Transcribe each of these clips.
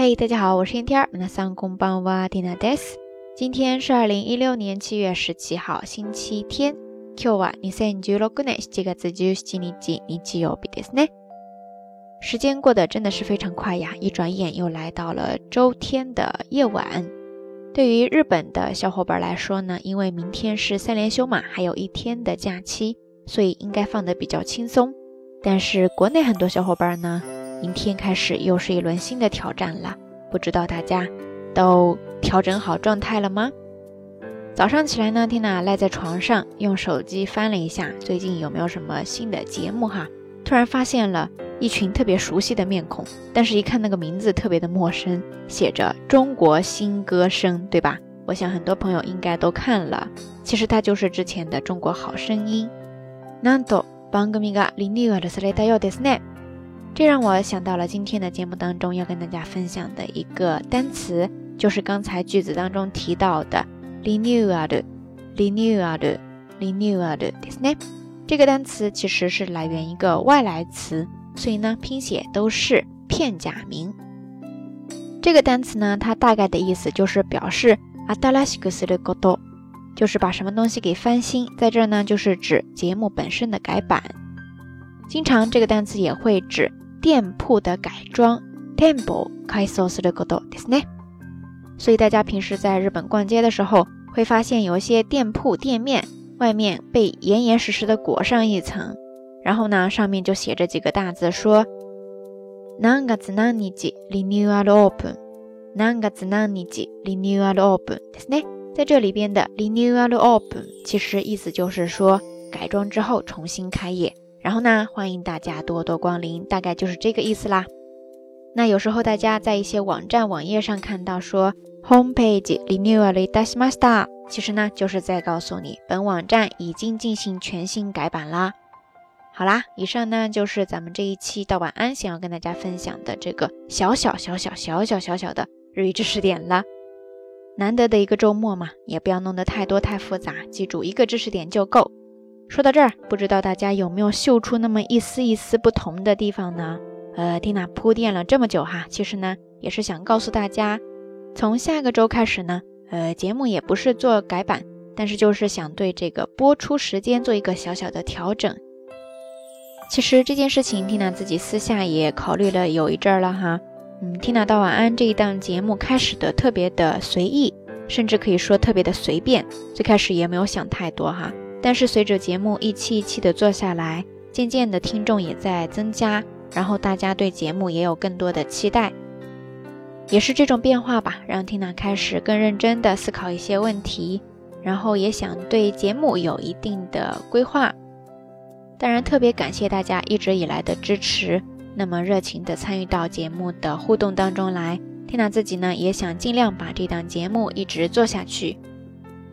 嘿，大家好，我是天天。那上工帮哇蒂娜德斯。今天是二零一六年七月十七号，星期天。今日は二千十六年七月十七日日曜日ですね。时间过得真的是非常快呀，一转眼又来到了周天的夜晚。对于日本的小伙伴来说呢，因为明天是三连休嘛，还有一天的假期，所以应该放得比较轻松。但是国内很多小伙伴呢。 明天开始又是一轮新的挑战了，不知道大家都调整好状态了吗？早上起来呢，缇娜赖在床上，用手机翻了一下，最近有没有什么新的节目哈？突然发现了一群特别熟悉的面孔，但是一看那个名字特别的陌生，写着《中国新歌声》，对吧？我想很多朋友应该都看了，其实它就是之前的《中国好声音》。なんと番組がリニューアルされたようですね。 这让我想到了今天的节目当中要跟大家分享的一个单词，就是刚才句子当中提到的 renewed，renewed，renewed ですね。这个单词其实是来源一个外来词，所以呢拼写都是片假名。这个单词呢，它大概的意思就是表示新しくすること，就是把什么东西给翻新。在这儿呢，就是指节目本身的改版。经常这个单词也会指。 店铺的改装，店舗改装することですね。所以大家平时在日本逛街的时候，会发现有一些店铺店面外面被严严实实的裹上一层，然后呢，上面就写着几个大字，说何月何日リニューアルオープン，何月何日リニューアルオープンですね。在这里边的リニューアルオープン，其实意思就是说改装之后重新开业。 然后呢，欢迎大家多多光临，大概就是这个意思啦。那有时候大家在一些网站网页上看到说 homepage renewal d a s m a s t a 其实呢就是在告诉你本网站已经进行全新改版啦。好啦，以上呢就是咱们这一期到晚安想要跟大家分享的这个小小小小小小小小的日语知识点了。难得的一个周末嘛，也不要弄得太多太复杂，记住一个知识点就够。说到这儿，不知道大家有没有嗅出那么一丝一丝不同的地方呢？呃，蒂娜铺垫了这么久哈，其实呢也是想告诉大家，从下个周开始呢，呃，节目也不是做改版，但是就是想对这个播出时间做一个小小的调整。其实这件事情，蒂娜自己私下也考虑了有一阵儿了哈。嗯，蒂娜到晚安这一档节目开始的特别的随意，甚至可以说特别的随便，最开始也没有想太多哈。但是随着节目一期一期的做下来，渐渐的听众也在增加，然后大家对节目也有更多的期待，也是这种变化吧，让缇娜开始更认真的思考一些问题，然后也想对节目有一定的规划。当然，特别感谢大家一直以来的支持，那么热情的参与到节目的互动当中来，缇娜自己呢也想尽量把这档节目一直做下去。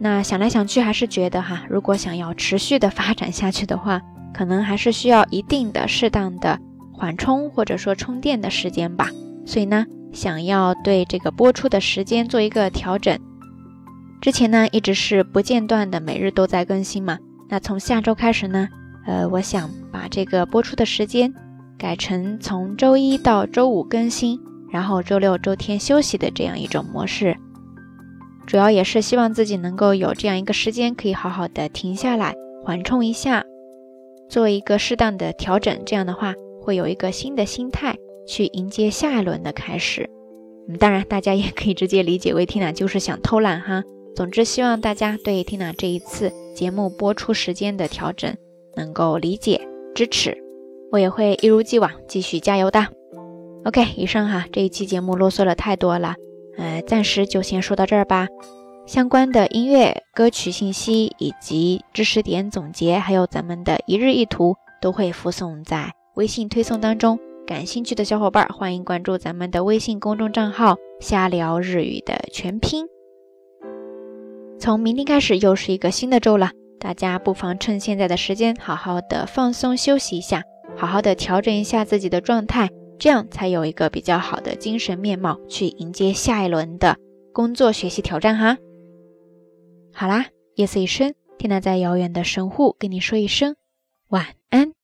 那想来想去，还是觉得哈，如果想要持续的发展下去的话，可能还是需要一定的、适当的缓冲或者说充电的时间吧。所以呢，想要对这个播出的时间做一个调整。之前呢，一直是不间断的每日都在更新嘛。那从下周开始呢，呃，我想把这个播出的时间改成从周一到周五更新，然后周六周天休息的这样一种模式。主要也是希望自己能够有这样一个时间，可以好好的停下来，缓冲一下，做一个适当的调整。这样的话，会有一个新的心态去迎接下一轮的开始。嗯，当然，大家也可以直接理解为 Tina 就是想偷懒哈。总之，希望大家对 Tina 这一次节目播出时间的调整能够理解支持，我也会一如既往继续加油的。OK，以上哈，这一期节目啰嗦了太多了。呃，暂时就先说到这儿吧。相关的音乐歌曲信息以及知识点总结，还有咱们的一日一图，都会附送在微信推送当中。感兴趣的小伙伴，欢迎关注咱们的微信公众账号“瞎聊日语”的全拼。从明天开始又是一个新的周了，大家不妨趁现在的时间，好好的放松休息一下，好好的调整一下自己的状态。这样才有一个比较好的精神面貌去迎接下一轮的工作学习挑战哈。好啦，夜色已深，天呐在遥远的神户跟你说一声晚安。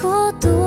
こと